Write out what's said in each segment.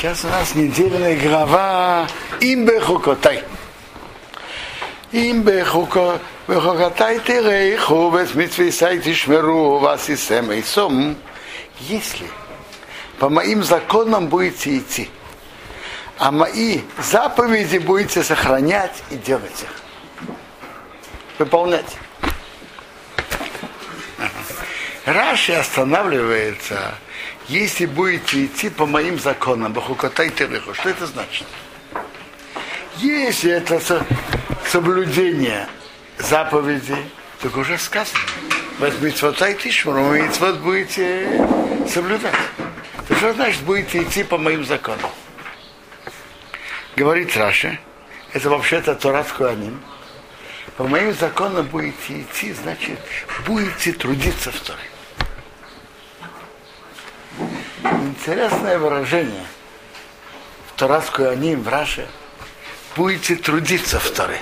Сейчас у нас недельная глава Имбе Хукотай. Имбе Хукотай Терей Хувес Митвисай Тишмеру вас и Семейсом. Если по моим законам будете идти, а мои заповеди будете сохранять и делать их. Выполнять. Раши останавливается если будете идти по моим законам, бахукотай тереху, что это значит? Если это соблюдение заповедей, так уже сказано. Возьмите вот будете соблюдать. То что значит будете идти по моим законам? Говорит Раша, это вообще-то Торат Куаним. По моим законам будете идти, значит, будете трудиться в Торе. Интересное выражение в Торатскую Аним, в Раше. Будете трудиться в Торе.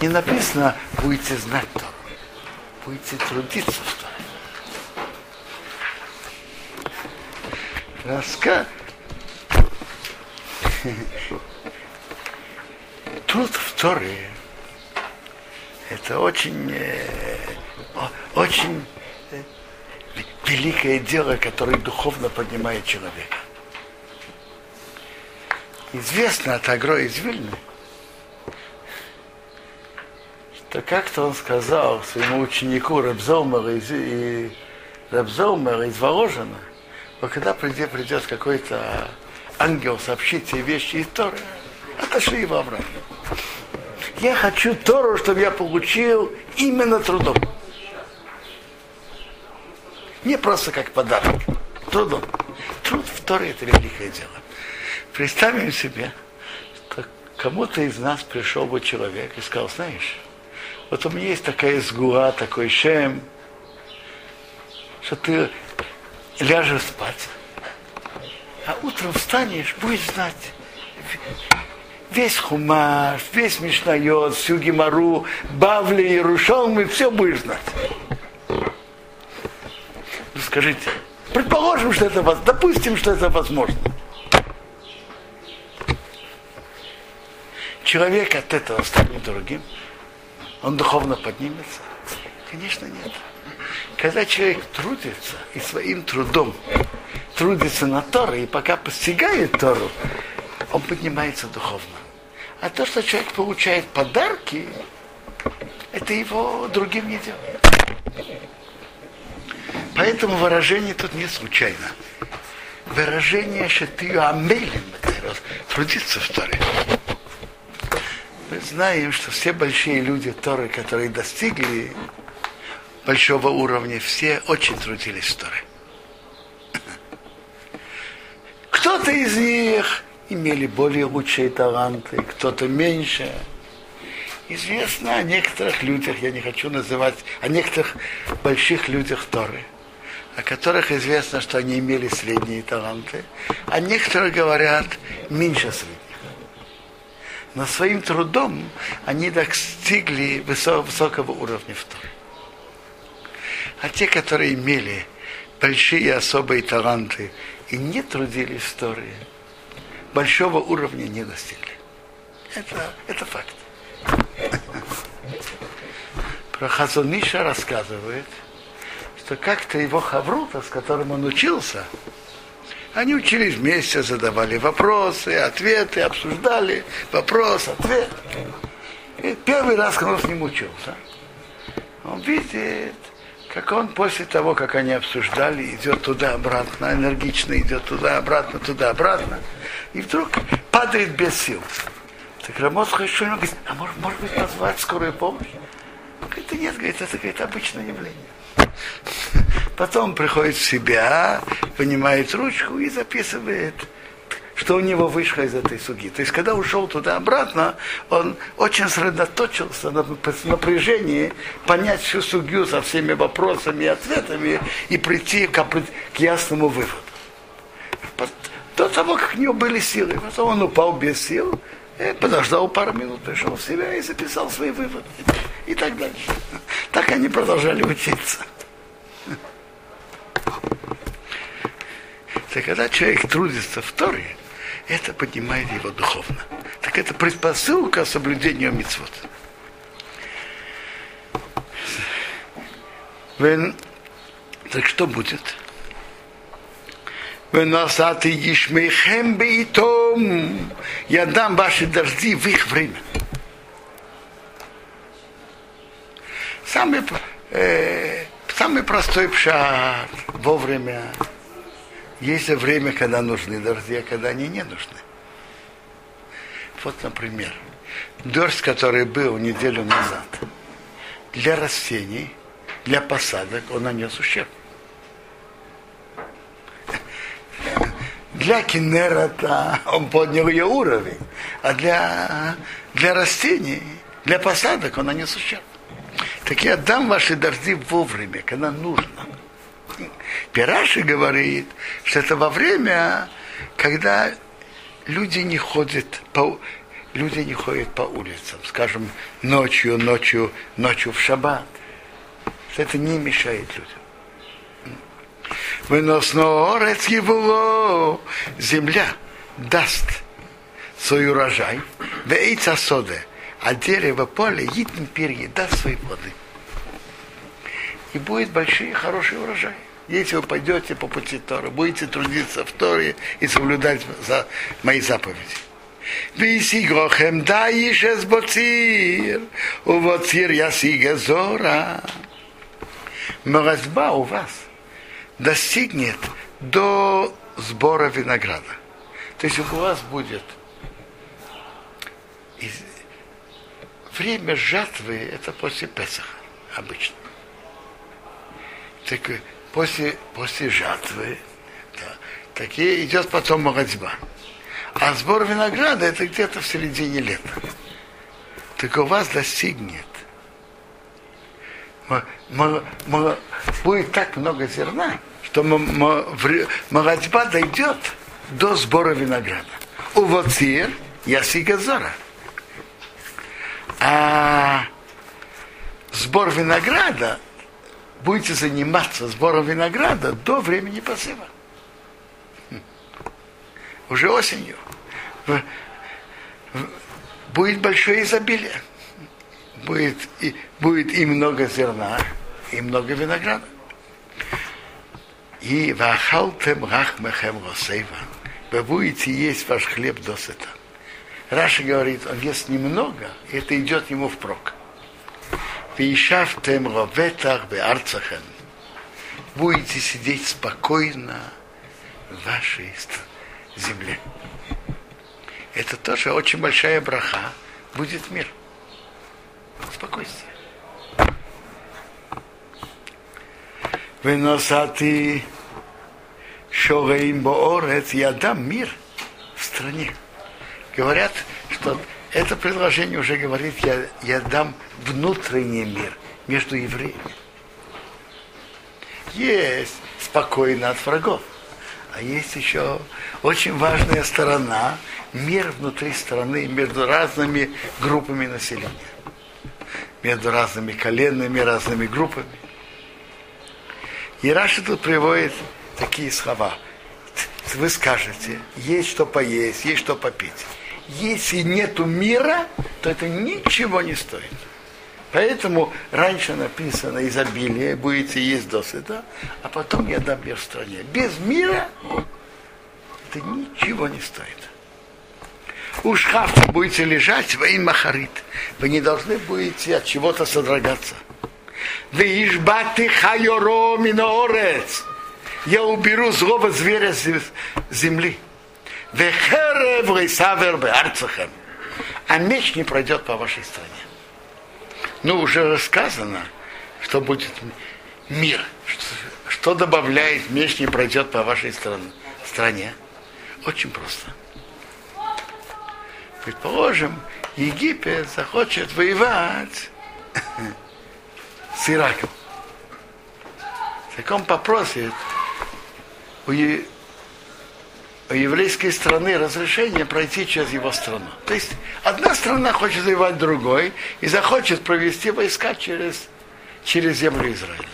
Не написано, будете знать Тору. Будете трудиться в Торе. Раска... Труд в Торе это очень, э, очень великое дело, которое духовно поднимает человека. Известно от Агро из Вильны, что как-то он сказал своему ученику Рабзомер из, и Рабзомер из Воложина, вот когда придет, придет какой-то ангел сообщить тебе вещи из Торы, отошли его обратно. Я хочу Тору, чтобы я получил именно трудом. Не просто как подарок. Трудом. Труд в Торе это великое дело. Представим себе, что кому-то из нас пришел бы человек и сказал, знаешь, вот у меня есть такая сгуа, такой шем, что ты ляжешь спать, а утром встанешь, будешь знать весь хумаш, весь мишнайот, всю гемору, бавли, и все будешь знать скажите, предположим, что это допустим, что это возможно. Человек от этого станет другим, он духовно поднимется? Конечно, нет. Когда человек трудится и своим трудом трудится на Тору, и пока постигает Тору, он поднимается духовно. А то, что человек получает подарки, это его другим не делает. Поэтому выражение тут не случайно. Выражение шатию амелин, трудиться в Торе. Мы знаем, что все большие люди Торы, которые достигли большого уровня, все очень трудились в Торе. Кто-то из них имели более лучшие таланты, кто-то меньше. Известно о некоторых людях, я не хочу называть, о некоторых больших людях Торы – о которых известно, что они имели средние таланты, а некоторые говорят меньше средних. Но своим трудом они достигли высокого уровня в том. А те, которые имели большие особые таланты и не трудились в Торе, большого уровня не достигли. Это, это факт. Про Хазуниша рассказывает – что как-то его хаврута, с которым он учился, они учились вместе, задавали вопросы, ответы, обсуждали вопрос, ответ. И первый раз, когда он с ним учился, он видит, как он после того, как они обсуждали, идет туда-обратно, энергично идет туда-обратно, туда-обратно, и вдруг падает без сил. Так Рамос Хайшуин говорит, а может, может быть позвать скорую помощь? Он говорит, нет, говорит, это говорит, обычное явление. Потом приходит в себя, понимает ручку и записывает, что у него вышло из этой суги. То есть, когда ушел туда-обратно, он очень сосредоточился на напряжении понять всю сугью со всеми вопросами и ответами и прийти к, к ясному выводу. До того, как у него были силы. Потом он упал без сил, подождал пару минут, пришел в себя и записал свои выводы. И так дальше. Так они продолжали учиться. Так когда человек трудится в Торе, это поднимает его духовно. Так это предпосылка соблюдению митцвот. Так что будет? Выносаты ешмейхем бейтом. Я дам ваши дожди в их время. Самый, э, самый простой пшат вовремя. Есть время, когда нужны дожди, а когда они не нужны. Вот, например, дождь, который был неделю назад, для растений, для посадок он нанес ущерб. Для Кенерата он поднял ее уровень, а для, для растений, для посадок он нанес ущерб. Так я дам ваши дожди вовремя, когда нужно. Пираши говорит, что это во время, когда люди не ходят по, люди не ходят по улицам, скажем, ночью, ночью, ночью в шаббат. Это не мешает людям. Выносно орец его земля даст свой урожай, и соде, а дерево поле едим перья даст свои плоды. И будет большие хороший урожай. Если вы пойдете по пути Тора, будете трудиться в Торе и соблюдать за мои заповеди. Висигохем даиш эс боцир, увоцир ясига зора. Мразьба у вас – достигнет до сбора винограда. То есть у вас будет время жатвы это после Песаха обычно. Так после, после жатвы да, так и идет потом молодьба. А сбор винограда это где-то в середине лета. Так у вас достигнет. Будет так много зерна, что молодьба дойдет до сбора винограда. У Воцир Ясига Зора. А сбор винограда будете заниматься сбором винограда до времени посыва. Уже осенью. Будет большое изобилие. Будет и, будет и много зерна, и много винограда и вахалтем рахмехем росейва. Вы будете есть ваш хлеб досыта. Раша говорит, он ест немного, и это идет ему впрок. Вишафтем роветах беарцахен. Будете сидеть спокойно в вашей земле. Это тоже очень большая браха. Будет мир. Спокойствие. Выносати Боорец, я дам мир в стране. Говорят, что это предложение уже говорит, я, я дам внутренний мир между евреями. Есть спокойно от врагов. А есть еще очень важная сторона, мир внутри страны между разными группами населения. Между разными коленами, разными группами. И Раша тут приводит такие слова. Вы скажете, есть что поесть, есть что попить. Если нету мира, то это ничего не стоит. Поэтому раньше написано изобилие, будете есть досыта, а потом я дам мир в стране. Без мира это ничего не стоит. У шкафа будете лежать, во махарит. Вы не должны будете от чего-то содрогаться. Вишбаты хайоро миноорец. Я уберу злого зверя с земли. Вехерев рейсавер беарцахем. А меч не пройдет по вашей стране. Ну, уже рассказано, что будет мир. Что добавляет меч не пройдет по вашей стране. Очень просто. Предположим, Египет захочет воевать с Ираком. Так он попросит у, е... у еврейской страны разрешение пройти через его страну. То есть одна страна хочет воевать другой и захочет провести войска через, через землю Израиля.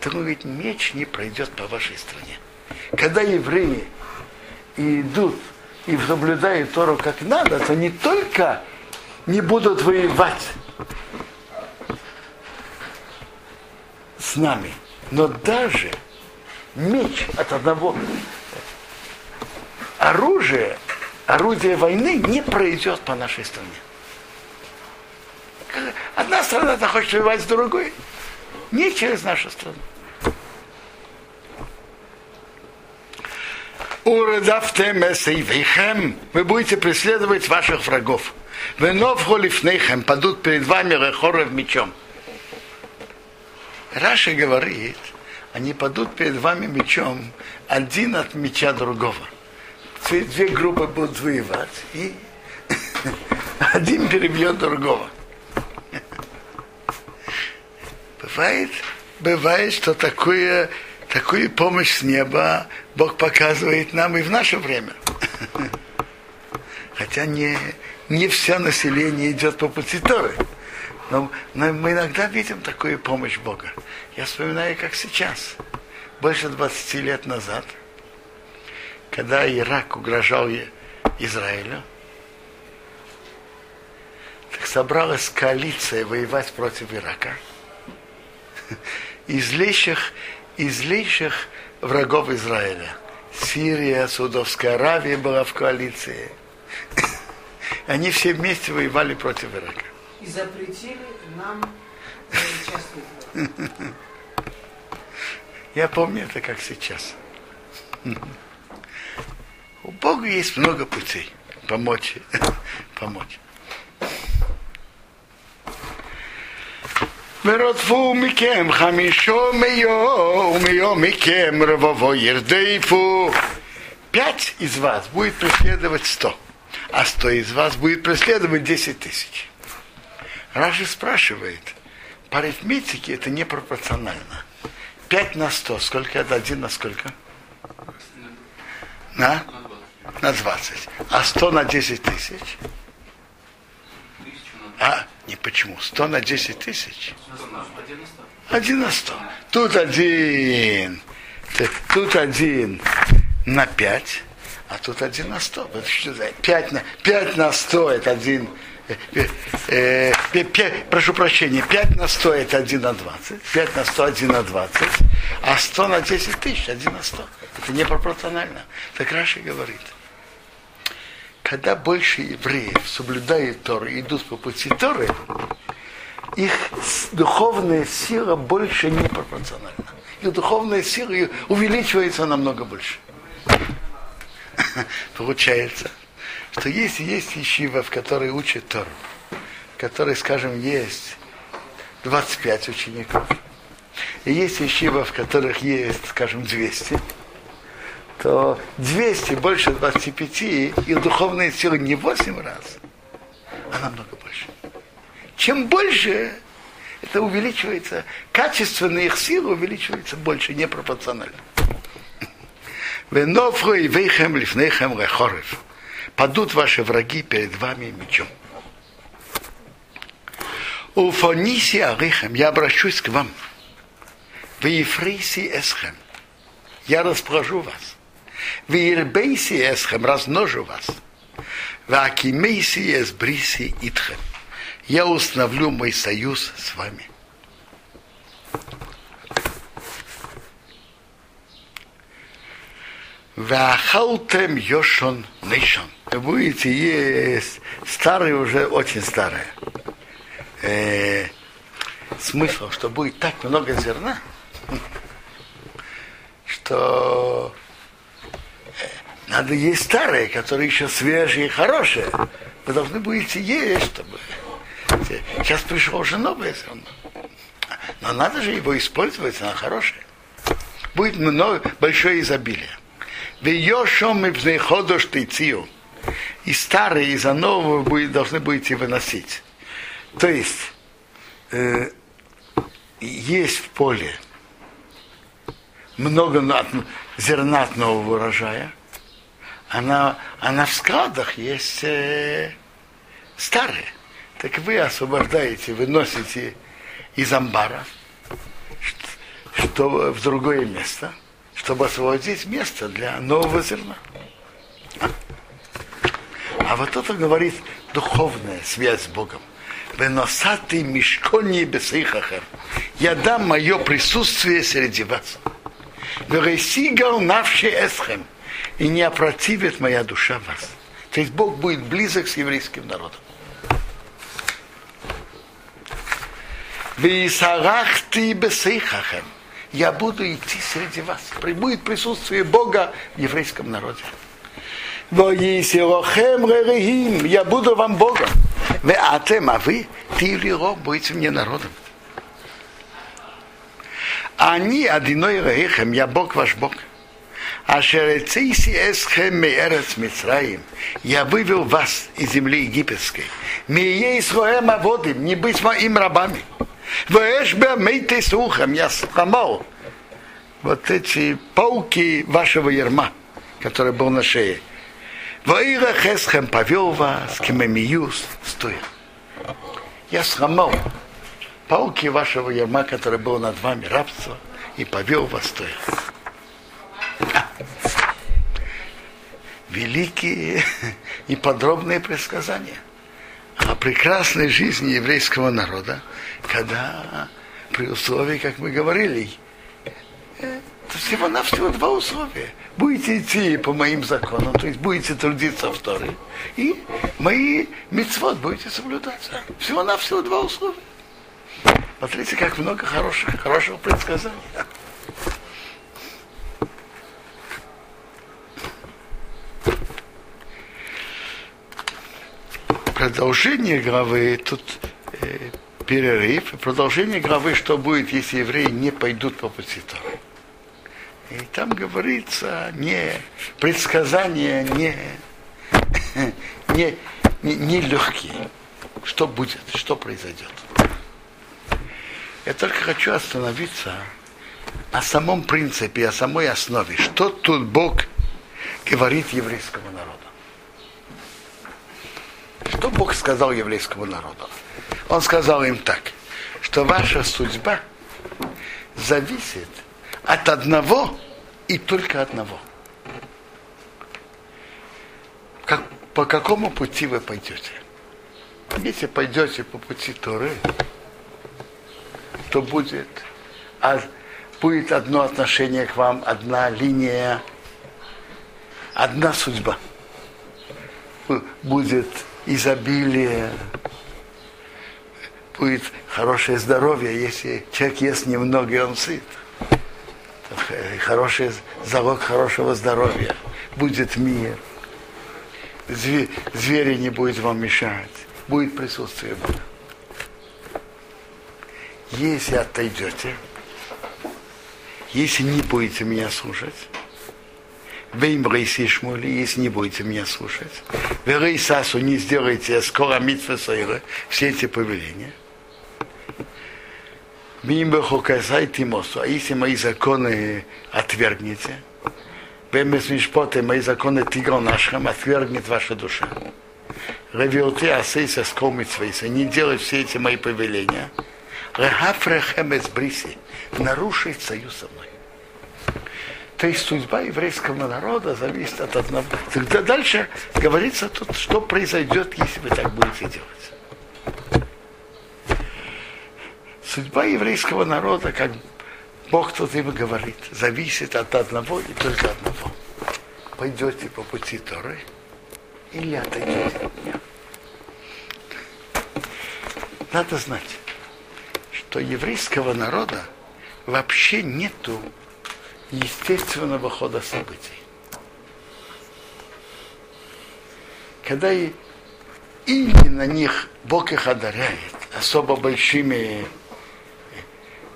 Так он говорит, меч не пройдет по вашей стране. когда евреи идут и соблюдают Тору как надо, то не только не будут воевать с нами, но даже меч от одного оружия, орудия войны не пройдет по нашей стране. Одна страна захочет воевать с другой, не через нашу страну. Вы будете преследовать ваших врагов. Вы новхолифнейхем падут перед вами рехоров мечом. Раша говорит, они падут перед вами мечом один от меча другого. Две группы будут воевать, и один перебьет другого. Бывает, бывает, что такое, такую помощь с неба Бог показывает нам и в наше время. Хотя не, не все население идет по пути Торы. Но, но мы иногда видим такую помощь Бога. Я вспоминаю, как сейчас, больше 20 лет назад, когда Ирак угрожал Израилю, так собралась коалиция воевать против Ирака. Из злейших, из злейших врагов Израиля. Сирия, Судовская Аравия была в коалиции. Они все вместе воевали против Ирака и запретили нам участвовать. Я помню это как сейчас. У Бога есть много путей помочь. помочь. ורודפו מכם חמישו מיו ומיו מכם רבבו ירדפו. Пять из вас будет преследовать сто, а сто из вас будет преследовать десять тысяч. Раши спрашивает, по арифметике это непропорционально. 5 на 100, сколько это? Один на сколько? На? На 20. А 100 на 10 тысяч? А, не почему? 100 на 10 тысяч? Один на 100. Тут один. Тут один на 5, а тут один на 100. 5 на, 5 на 100 это один э, 5, прошу прощения, 5 на 100 это 1 на 20, 5 на 100 1 на 20, а 100 на 10 тысяч 1 на 100. Это непропорционально. Так Раши говорит, когда больше евреев соблюдают Тору и идут по пути Торы, их духовная сила больше не пропорциональна. Их духовная сила увеличивается намного больше. Получается, что если есть ешива, в которой учат Тору, в которой, скажем, есть 25 учеников, и есть ешива, в которых есть, скажем, 200, то 200 больше 25, и духовные силы не 8 раз, а намного больше. Чем больше, это увеличивается, качественные их силы увеличиваются больше, непропорционально. Венофру и вейхем лифнейхем рехорев падут ваши враги перед вами мечом. У Фониси Арихем я обращусь к вам. В Ефриси Эсхем я расположу вас. В Ирбейси Эсхем размножу вас. В Акимейси Эсбриси Итхем я установлю мой союз с вами. Вахалтем Йошон Нейшон. Будете есть старые уже очень старые. Э, смысл, что будет так много зерна, что надо есть старые, которые еще свежие и хорошие. Вы должны будете есть, чтобы... Сейчас пришло уже новое зерно. Но надо же его использовать, оно хорошее. Будет много, большое изобилие. Вейошом и бзнейходош тейцию. И старые, и за нового будет, должны будете выносить. То есть, э, есть в поле много зерна от нового урожая, она, она в складах есть э, старые. Так вы освобождаете, выносите из амбара, что, в другое место – чтобы освободить место для нового зерна. А вот это говорит духовная связь с Богом. Веносатый мешкони бесыхахер. Я дам мое присутствие среди вас. Вересигал навши эсхем. И не опротивит моя душа вас. То есть Бог будет близок с еврейским народом. Висарахти бесыхахем. Я буду идти среди вас. Будет присутствие Бога в еврейском народе. Я буду вам Богом. Вы атем, а вы, ты или будете мне народом. Они одиной рехем, я Бог ваш Бог. А шерецейси эсхем меэрец Мицраим. Я вывел вас из земли египетской. Мие Исроэм аводим, не быть моим рабами. Вэшбе мейте сухом, я сломал вот эти пауки вашего ерма, который был на шее. Ваира Хесхем повел вас, Кемемиюс, стой. Я сломал пауки вашего ерма, который был над вами, рабство, и повел вас, стой. Великие и подробные предсказания о прекрасной жизни еврейского народа, когда при условии, как мы говорили, всего-навсего два условия. Будете идти по моим законам, то есть будете трудиться в и мои мецвод будете соблюдать. Всего-навсего два условия. Смотрите, как много хороших, хорошего предсказания. Продолжение главы, тут э, перерыв, продолжение главы, что будет, если евреи не пойдут по пути Торы. И там говорится не предсказания, не, не, не, не легкие. Что будет, что произойдет. Я только хочу остановиться о самом принципе, о самой основе. Что тут Бог говорит еврейскому народу? Что Бог сказал еврейскому народу? Он сказал им так, что ваша судьба зависит от одного и только одного. Как, по какому пути вы пойдете? Если пойдете по пути Торы, то будет, а, будет одно отношение к вам, одна линия, одна судьба. Будет изобилие, будет хорошее здоровье, если человек ест немного, и он сыт хороший залог хорошего здоровья. Будет мир. Звери не будет вам мешать. Будет присутствие Бога. Если отойдете, если не будете меня слушать, Веймрейси Шмули, если не будете меня слушать, Верейсасу не сделайте скоро митвы все эти повеления, а если мои законы отвергнете, Вемес Мишпоты, мои законы тигрон нашим, отвергнет ваша душа. Ревилты асейса скомицвейса, не делать все эти мои повеления. Рехафрехемес бриси, нарушить союз со мной. То есть судьба еврейского народа зависит от одного. Тогда дальше говорится тут, что произойдет, если вы так будете делать судьба еврейского народа, как Бог тут им говорит, зависит от одного и только одного. Пойдете по пути Торы или отойдете от меня. Надо знать, что еврейского народа вообще нету естественного хода событий. Когда и именно них Бог их одаряет особо большими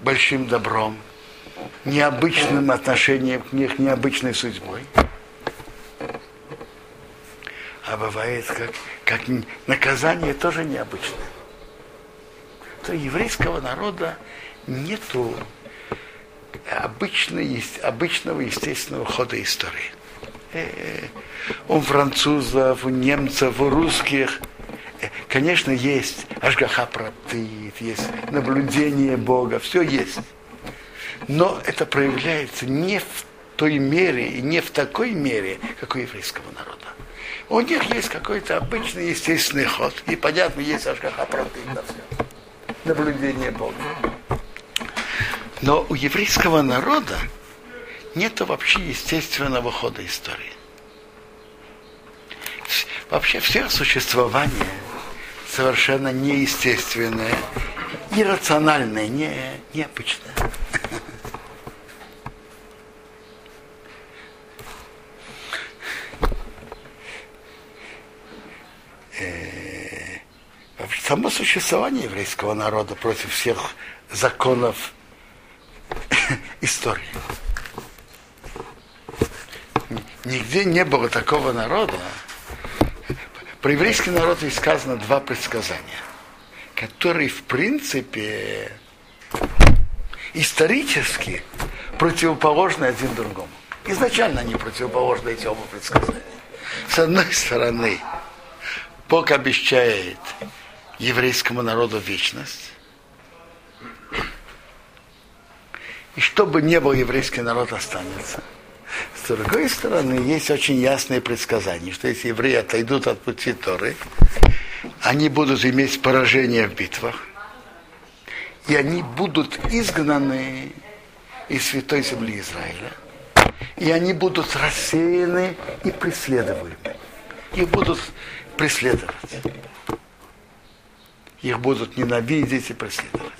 большим добром, необычным отношением к них, необычной судьбой. А бывает, как, как наказание тоже необычное. То еврейского народа нету обычной, обычного естественного хода истории. Э, у французов, у немцев, у русских – Конечно, есть Ашгаха Праптит, есть наблюдение Бога, все есть. Но это проявляется не в той мере и не в такой мере, как у еврейского народа. У них есть какой-то обычный естественный ход. И понятно, есть Ашгаха против на все. Наблюдение Бога. Но у еврейского народа нет вообще естественного хода истории. Вообще все существование совершенно неестественное, иррациональное, не, необычное. Э, само существование еврейского народа против всех законов истории. Нигде не было такого народа. Про еврейский народ есть сказано два предсказания, которые в принципе исторически противоположны один другому. Изначально они противоположны эти оба предсказания. С одной стороны, Бог обещает еврейскому народу вечность. И чтобы не был еврейский народ, останется. С другой стороны, есть очень ясные предсказания, что если евреи отойдут от пути Торы, они будут иметь поражение в битвах, и они будут изгнаны из святой земли Израиля, и они будут рассеяны и преследуемы. Их будут преследовать. Их будут ненавидеть и преследовать.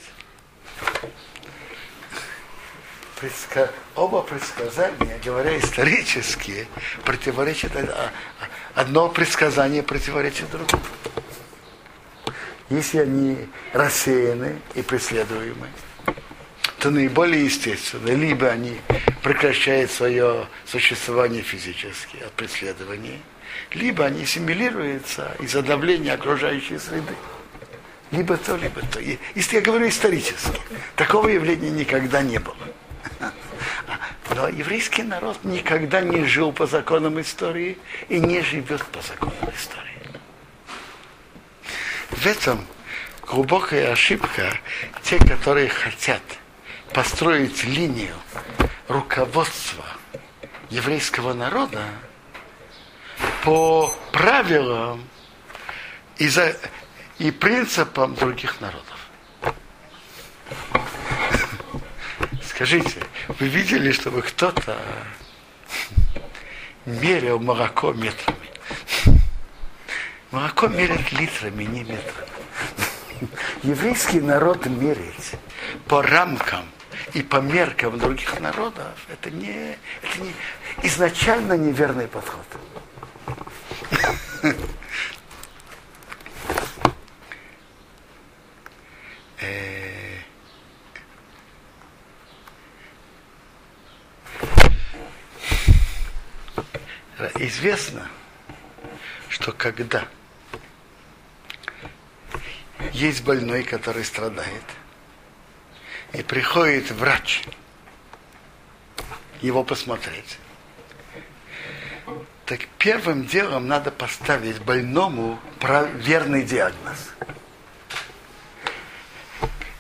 Предска... Оба предсказания, говоря исторически, противоречат одно предсказание противоречит другому. Если они рассеяны и преследуемы, то наиболее естественно, либо они прекращают свое существование физически от преследования, либо они ассимилируются из-за давления окружающей среды. Либо то, либо то. Если я говорю исторически, такого явления никогда не было. Но еврейский народ никогда не жил по законам истории и не живет по законам истории. В этом глубокая ошибка те, которые хотят построить линию руководства еврейского народа, по правилам и, за, и принципам других народов. Скажите, вы видели, чтобы кто-то мерил молоко метрами? Молоко мерят литрами, не метрами. Еврейский народ меряет по рамкам и по меркам других народов. Это не, это не изначально неверный подход. Э, известно, что когда есть больной, который страдает, и приходит врач его посмотреть, так первым делом надо поставить больному верный диагноз.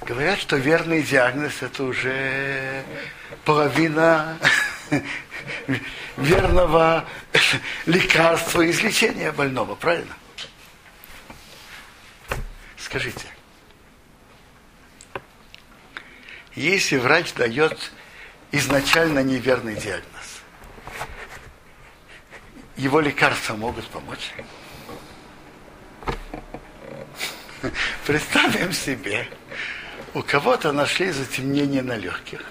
Говорят, что верный диагноз это уже половина верного лекарства излечения больного, правильно? Скажите, если врач дает изначально неверный диагноз, его лекарства могут помочь. Представим себе, у кого-то нашли затемнение на легких.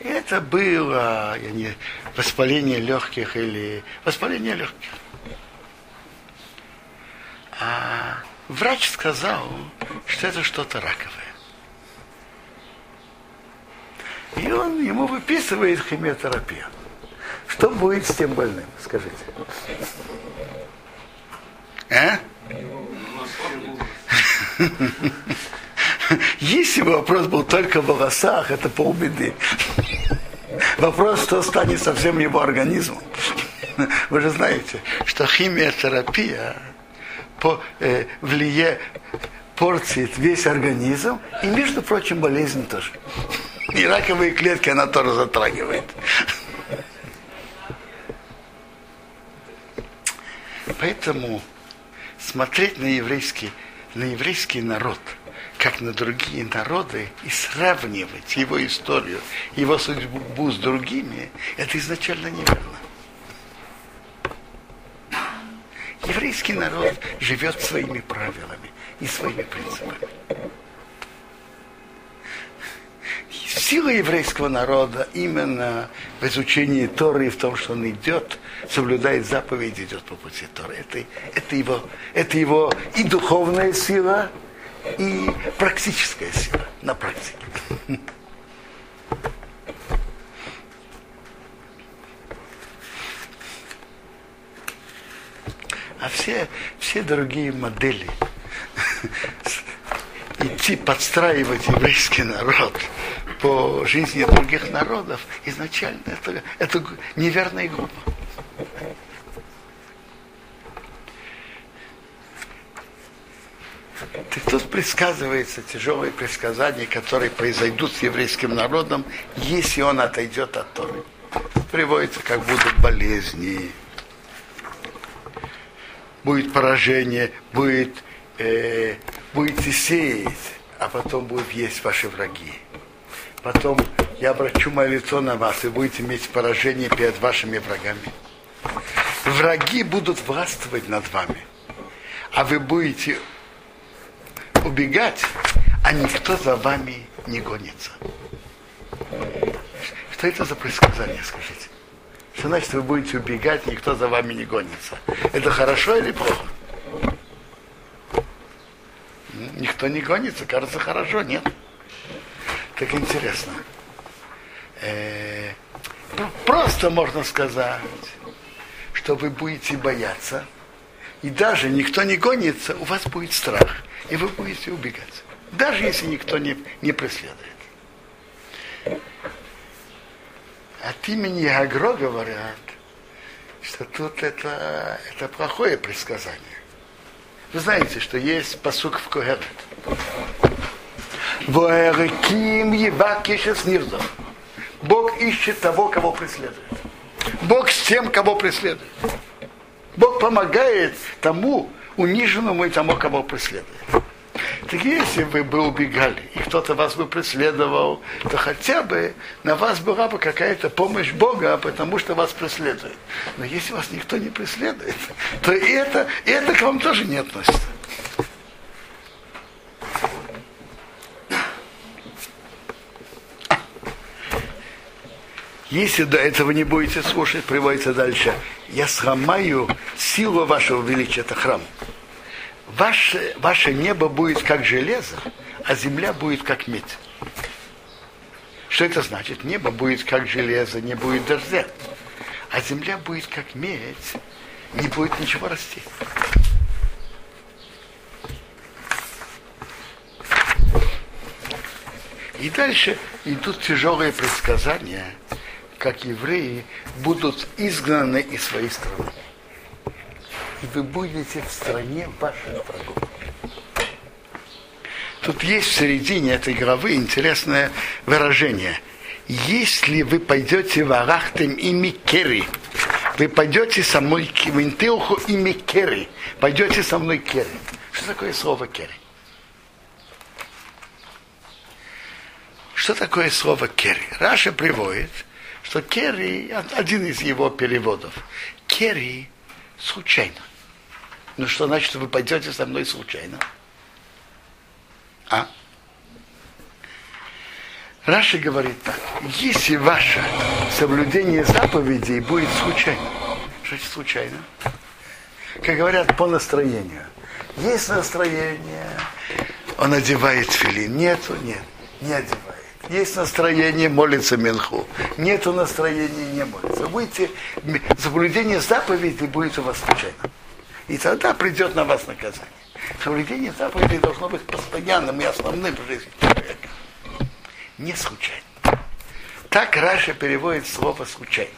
Это было я не, воспаление легких или воспаление легких. А врач сказал, что это что-то раковое. И он ему выписывает химиотерапию. Что будет с тем больным, скажите? А? Если бы вопрос был только в волосах, это полбеды. Вопрос, что станет со всем его организмом. Вы же знаете, что химиотерапия по, э, влияет, портит весь организм, и, между прочим, болезнь тоже. И раковые клетки она тоже затрагивает. Поэтому смотреть на еврейский, на еврейский народ, как на другие народы, и сравнивать его историю, его судьбу с другими, это изначально неверно. Еврейский народ живет своими правилами и своими принципами. Сила еврейского народа именно в изучении Торы и в том, что он идет, соблюдает заповеди, идет по пути Торы. Это, это, его, это его и духовная сила, и практическая сила на практике. А все, все другие модели идти подстраивать еврейский народ по жизни других народов, изначально это, это неверно и И тут предсказывается тяжелые предсказания, которые произойдут с еврейским народом, если он отойдет от Торы. Приводится, как будут болезни, будет поражение, будет, э, будете сеять, а потом будут есть ваши враги. Потом я обращу мое лицо на вас, и будете иметь поражение перед вашими врагами. Враги будут властвовать над вами, а вы будете убегать, а никто за вами не гонится. Что это за предсказание, скажите? Что значит, вы будете убегать, никто за вами не гонится? Это хорошо или плохо? Никто не гонится, кажется, хорошо, нет? Так интересно. Э, просто можно сказать, что вы будете бояться, и даже никто не гонится, у вас будет страх, и вы будете убегать. Даже если никто не, не преследует. От имени Агро говорят, что тут это, это плохое предсказание. Вы знаете, что есть посук в Когерет. Воэреким ебак ищет снирзов. Бог ищет того, кого преследует. Бог с тем, кого преследует. Бог помогает тому униженному и тому, кого преследует. Так если вы бы убегали, и кто-то вас бы преследовал, то хотя бы на вас была бы какая-то помощь Бога, потому что вас преследует. Но если вас никто не преследует, то и это, и это к вам тоже не относится. Если до этого не будете слушать, приводится дальше. Я сломаю силу вашего величия, это храм. Ваше, ваше небо будет как железо, а земля будет как медь. Что это значит? Небо будет как железо, не будет дождя. А земля будет как медь, не будет ничего расти. И дальше идут тяжелые предсказания – как евреи, будут изгнаны из своей страны. И вы будете в стране ваших врагов. Тут есть в середине этой главы интересное выражение. Если вы пойдете в Арахтем и Микери, вы пойдете со мной к Винтилху и Микери, пойдете со мной Кери. Что такое слово Кери? Что такое слово Кери? Раши приводит – что Кери, один из его переводов, Кери случайно. Ну что значит, вы пойдете со мной случайно? А? Раши говорит так, если ваше соблюдение заповедей будет случайно, что это случайно? Как говорят, по настроению. Есть настроение, он одевает филин, нету, нет, не одевает. Есть настроение, молится Минху. Нету настроения, не молится. Будете, соблюдение заповедей будет у вас случайно. И тогда придет на вас наказание. Соблюдение заповедей должно быть постоянным и основным в жизни человека. Не случайно. Так Раша переводит слово случайно.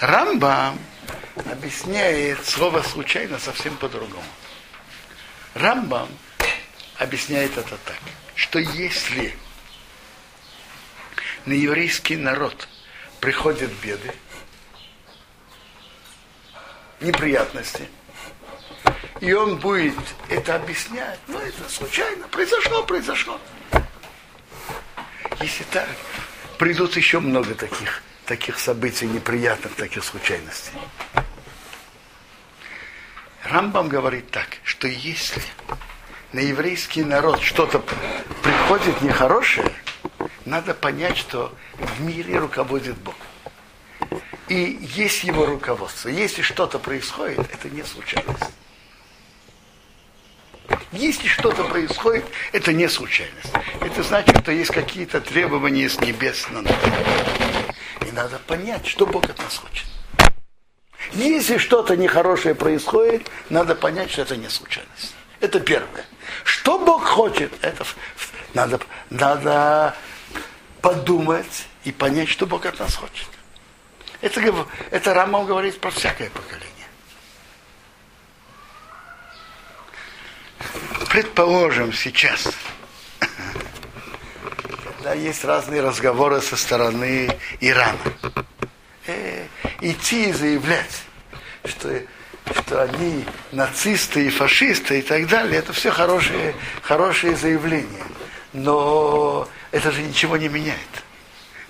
Рамба объясняет слово случайно совсем по-другому. Рамбам объясняет это так что если на еврейский народ приходят беды, неприятности, и он будет это объяснять, ну это случайно, произошло, произошло. Если так, придут еще много таких, таких событий неприятных, таких случайностей. Рамбам говорит так, что если на еврейский народ что-то приходит нехорошее, надо понять, что в мире руководит Бог. И есть его руководство. Если что-то происходит, это не случайность. Если что-то происходит, это не случайность. Это значит, что есть какие-то требования с небес на нас. И надо понять, что Бог от нас хочет. Если что-то нехорошее происходит, надо понять, что это не случайность. Это первое. Что Бог хочет, это надо, надо подумать и понять, что Бог от нас хочет. Это, это Рамам говорит про всякое поколение. Предположим, сейчас, когда есть разные разговоры со стороны Ирана, э, идти и заявлять, что, что они нацисты и фашисты и так далее, это все хорошие, хорошие заявления. Но это же ничего не меняет.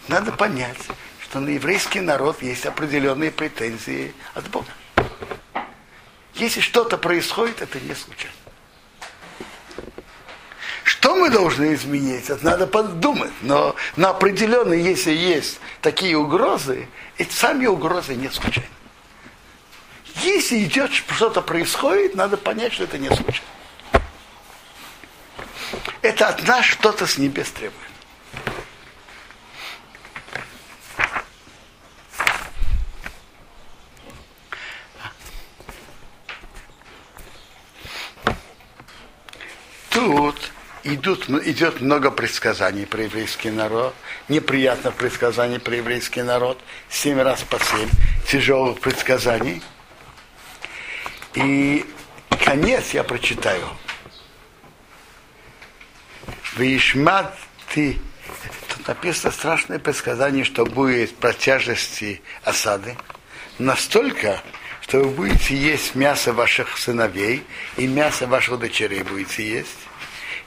Надо понять, что на еврейский народ есть определенные претензии от Бога. Если что-то происходит, это не случайно. Что мы должны изменить? Это надо подумать. Но на определенно, если есть такие угрозы, эти сами угрозы не случайны. Если идет что-то происходит, надо понять, что это не случайно. Это от нас что-то с небес требует. Тут идут, ну, идет много предсказаний про еврейский народ, неприятных предсказаний про еврейский народ, семь раз по семь тяжелых предсказаний. И конец я прочитаю. Вишмат ты Тут написано страшное предсказание, что будет про тяжести осады. Настолько, что вы будете есть мясо ваших сыновей и мясо ваших дочерей будете есть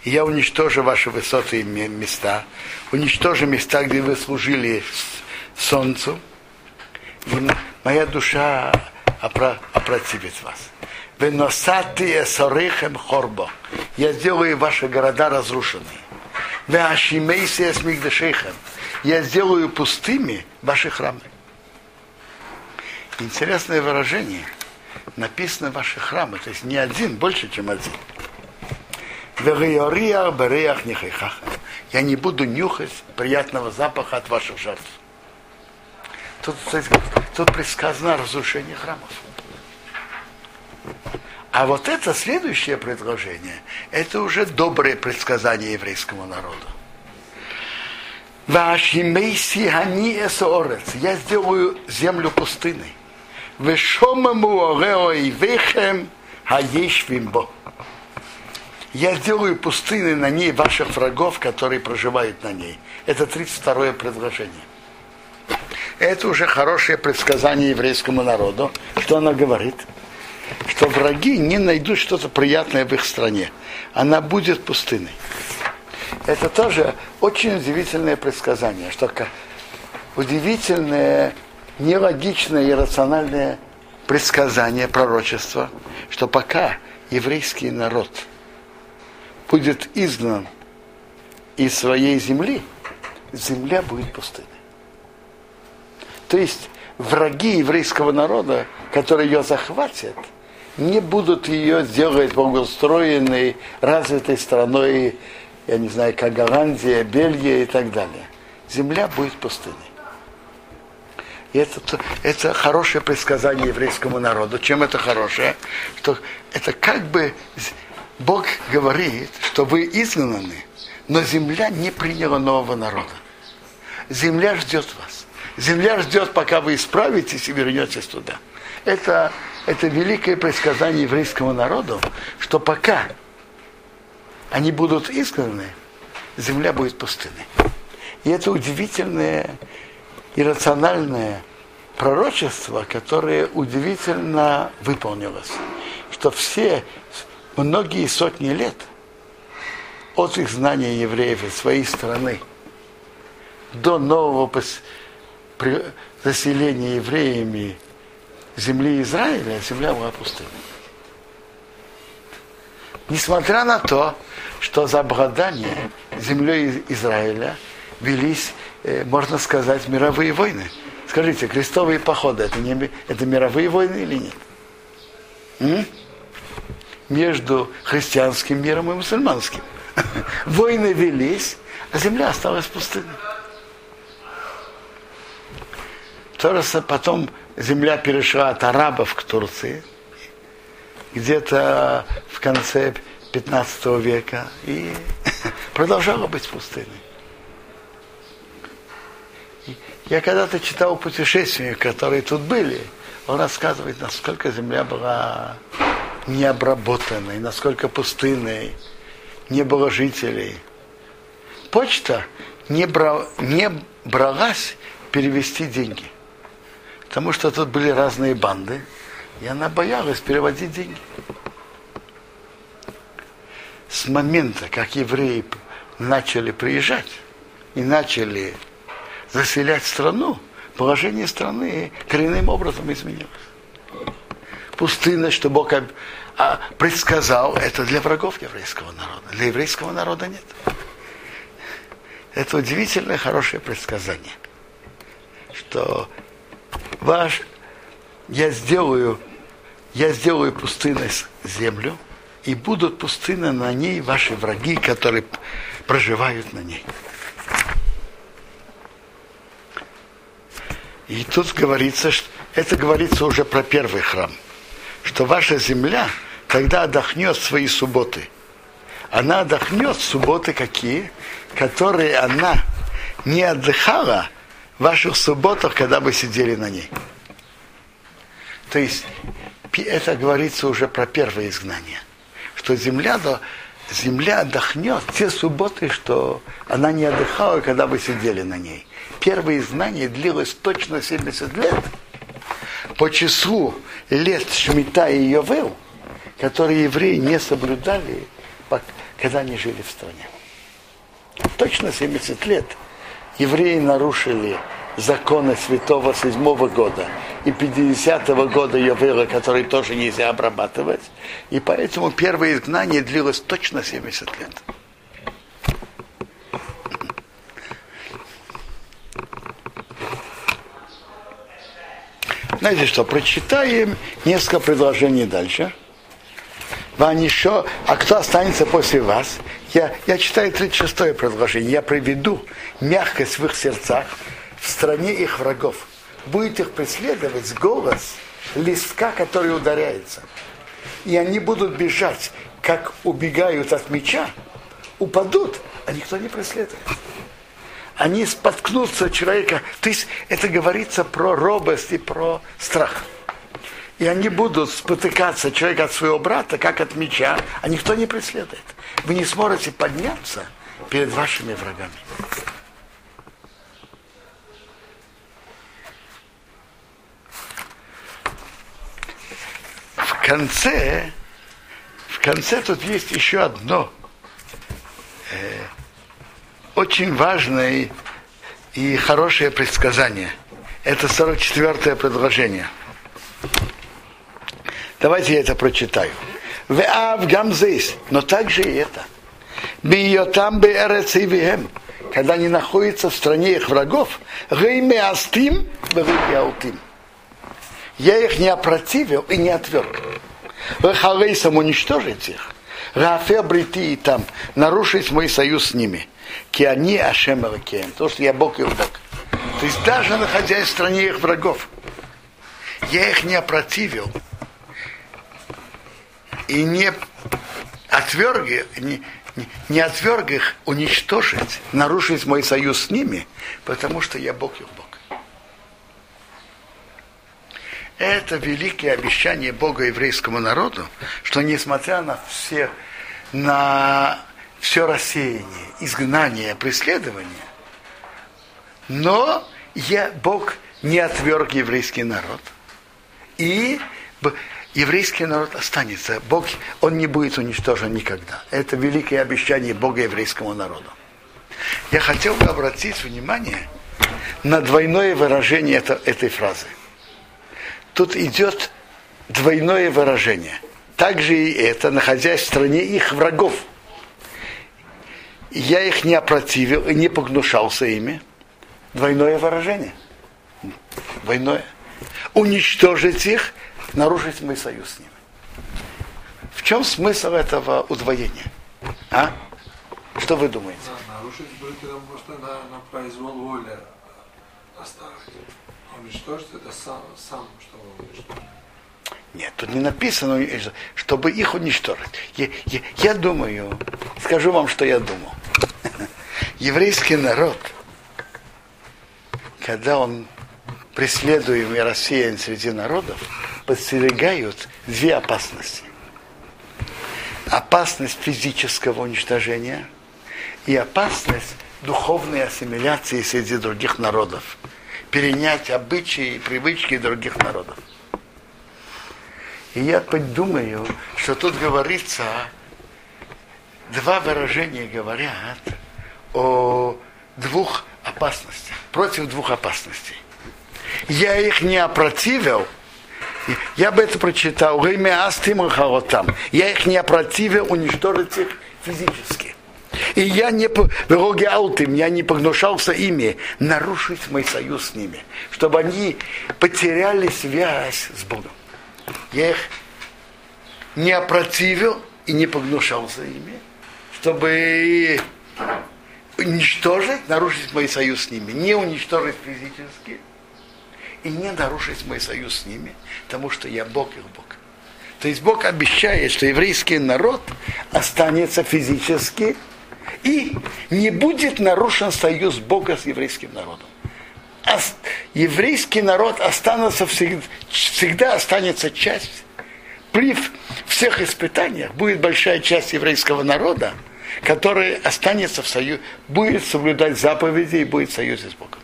и я уничтожу ваши высокие места, уничтожу места, где вы служили солнцу, и моя душа опротивит вас. Веносаты эсорихем хорбо. Я сделаю ваши города разрушенные. Веашимейси эсмигдешейхем. Я сделаю пустыми ваши храмы. Интересное выражение. Написано ваши храмы, то есть не один, больше, чем один. Я не буду нюхать приятного запаха от ваших жертв. Тут, тут предсказано разрушение храмов. А вот это следующее предложение, это уже доброе предсказание еврейскому народу. Я сделаю землю пустыной. Хаешвимбо я сделаю пустыны на ней ваших врагов, которые проживают на ней. Это 32-е предложение. Это уже хорошее предсказание еврейскому народу. Что она говорит? Что враги не найдут что-то приятное в их стране. Она будет пустыной. Это тоже очень удивительное предсказание, что удивительное, нелогичное и рациональное предсказание, пророчество, что пока еврейский народ – будет изгнан из своей земли, земля будет пустынной. То есть враги еврейского народа, которые ее захватят, не будут ее делать благоустроенной, развитой страной, я не знаю, как Голландия, Бельгия и так далее. Земля будет пустынной. И это, это хорошее предсказание еврейскому народу. Чем это хорошее? Что это как бы Бог говорит, что вы изгнаны, но земля не приняла нового народа. Земля ждет вас. Земля ждет, пока вы исправитесь и вернетесь туда. Это, это великое предсказание еврейскому народу, что пока они будут изгнаны, земля будет пустынной. И это удивительное иррациональное пророчество, которое удивительно выполнилось. Что все, многие сотни лет от их знания евреев из своей страны до нового заселения евреями земли Израиля, земля была пустынной. Несмотря на то, что за обладание землей Израиля велись, э, можно сказать, мировые войны. Скажите, крестовые походы это, не, это мировые войны или нет? М? Между христианским миром и мусульманским. Войны велись, а земля осталась пустынной. Потом земля перешла от арабов к Турции, где-то в конце 15 века, и продолжала быть пустыней. Я когда-то читал путешественников, которые тут были, он рассказывает, насколько земля была необработанной, насколько пустынной, не было жителей. Почта не, бра, не бралась перевести деньги. Потому что тут были разные банды, и она боялась переводить деньги. С момента, как евреи начали приезжать и начали заселять страну, положение страны коренным образом изменилось. Пустынность, что Бог а, предсказал, это для врагов еврейского народа. Для еврейского народа нет. Это удивительное, хорошее предсказание, что ваш, я сделаю, я сделаю пустынной землю, и будут пустыны на ней ваши враги, которые проживают на ней. И тут говорится, что это говорится уже про первый храм, что ваша земля тогда отдохнет свои субботы. Она отдохнет субботы какие? Которые она не отдыхала ваших субботах, когда вы сидели на ней. То есть это говорится уже про первое изгнание. Что земля, земля отдохнет те субботы, что она не отдыхала, когда вы сидели на ней. Первое изгнание длилось точно 70 лет. По числу лет Шмита и Йовел, которые евреи не соблюдали, когда они жили в стране. Точно 70 лет – евреи нарушили законы святого седьмого года и 50-го года Йовела, который тоже нельзя обрабатывать. И поэтому первое изгнание длилось точно 70 лет. Знаете что, прочитаем несколько предложений дальше. Вам еще, а кто останется после вас? Я, я читаю 36-е предложение. Я приведу мягкость в их сердцах в стране их врагов. Будет их преследовать голос листка, который ударяется. И они будут бежать, как убегают от меча, упадут, а никто не преследует. Они споткнутся человека. То есть это говорится про робость и про страх и они будут спотыкаться человек от своего брата, как от меча, а никто не преследует. Вы не сможете подняться перед вашими врагами. В конце, в конце тут есть еще одно э, очень важное и хорошее предсказание. Это 44-е предложение. Давайте я это прочитаю. Веав гамзейс, но также и это. Биотам беэрецивием, когда они находятся в стране их врагов, гейме астим, аутим. Я их не опротивил и не отверг. Вехалейсом уничтожить их. Рафе брити и там, нарушить мой союз с ними. Киани Ашем Элакеем. То, что я Бог и Бог. То есть даже находясь в стране их врагов, я их не опротивил и не отверг, не, не отверг их уничтожить, нарушить мой союз с ними, потому что я Бог их Бог. Это великое обещание Бога еврейскому народу, что несмотря на все, на все рассеяние, изгнание, преследование, Но я, Бог не отверг еврейский народ. И еврейский народ останется. Бог, он не будет уничтожен никогда. Это великое обещание Бога еврейскому народу. Я хотел бы обратить внимание на двойное выражение это, этой фразы. Тут идет двойное выражение. Также и это, находясь в стране их врагов. Я их не опротивил и не погнушался ими. Двойное выражение. Двойное. Уничтожить их, нарушить мой союз с ними. В чем смысл этого удвоения? А? Что вы думаете? Да, нарушить будет, потому что на, на произвол воли оставить. Уничтожить это сам, сам что уничтожить. Нет, тут не написано, чтобы их уничтожить. Я, я, я думаю, скажу вам, что я думал. Еврейский народ, когда он преследуем и рассеян среди народов, подстерегают две опасности. Опасность физического уничтожения и опасность духовной ассимиляции среди других народов. Перенять обычаи и привычки других народов. И я подумаю, что тут говорится, два выражения говорят о двух опасностях, против двух опасностей. Я их не опротивил, я бы это прочитал, время там. Я их не опротивил, уничтожить их физически. И я не вроги аутым, я не погнушался ими нарушить мой союз с ними, чтобы они потеряли связь с Богом. Я их не опротивил и не погнушался ими, чтобы уничтожить, нарушить мой союз с ними, не уничтожить физически и не нарушить мой союз с ними, потому что я Бог их Бог. То есть Бог обещает, что еврейский народ останется физически и не будет нарушен союз Бога с еврейским народом еврейский народ останется всегда, всегда останется часть. При всех испытаниях будет большая часть еврейского народа, который останется в союзе, будет соблюдать заповеди и будет в союзе с Богом.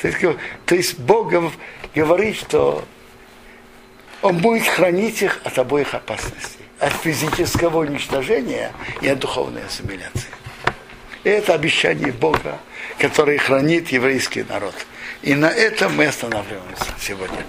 То есть, Бог говорит, что Он будет хранить их от обоих опасностей. От физического уничтожения и от духовной ассимиляции. И это обещание Бога который хранит еврейский народ. И на этом мы останавливаемся сегодня.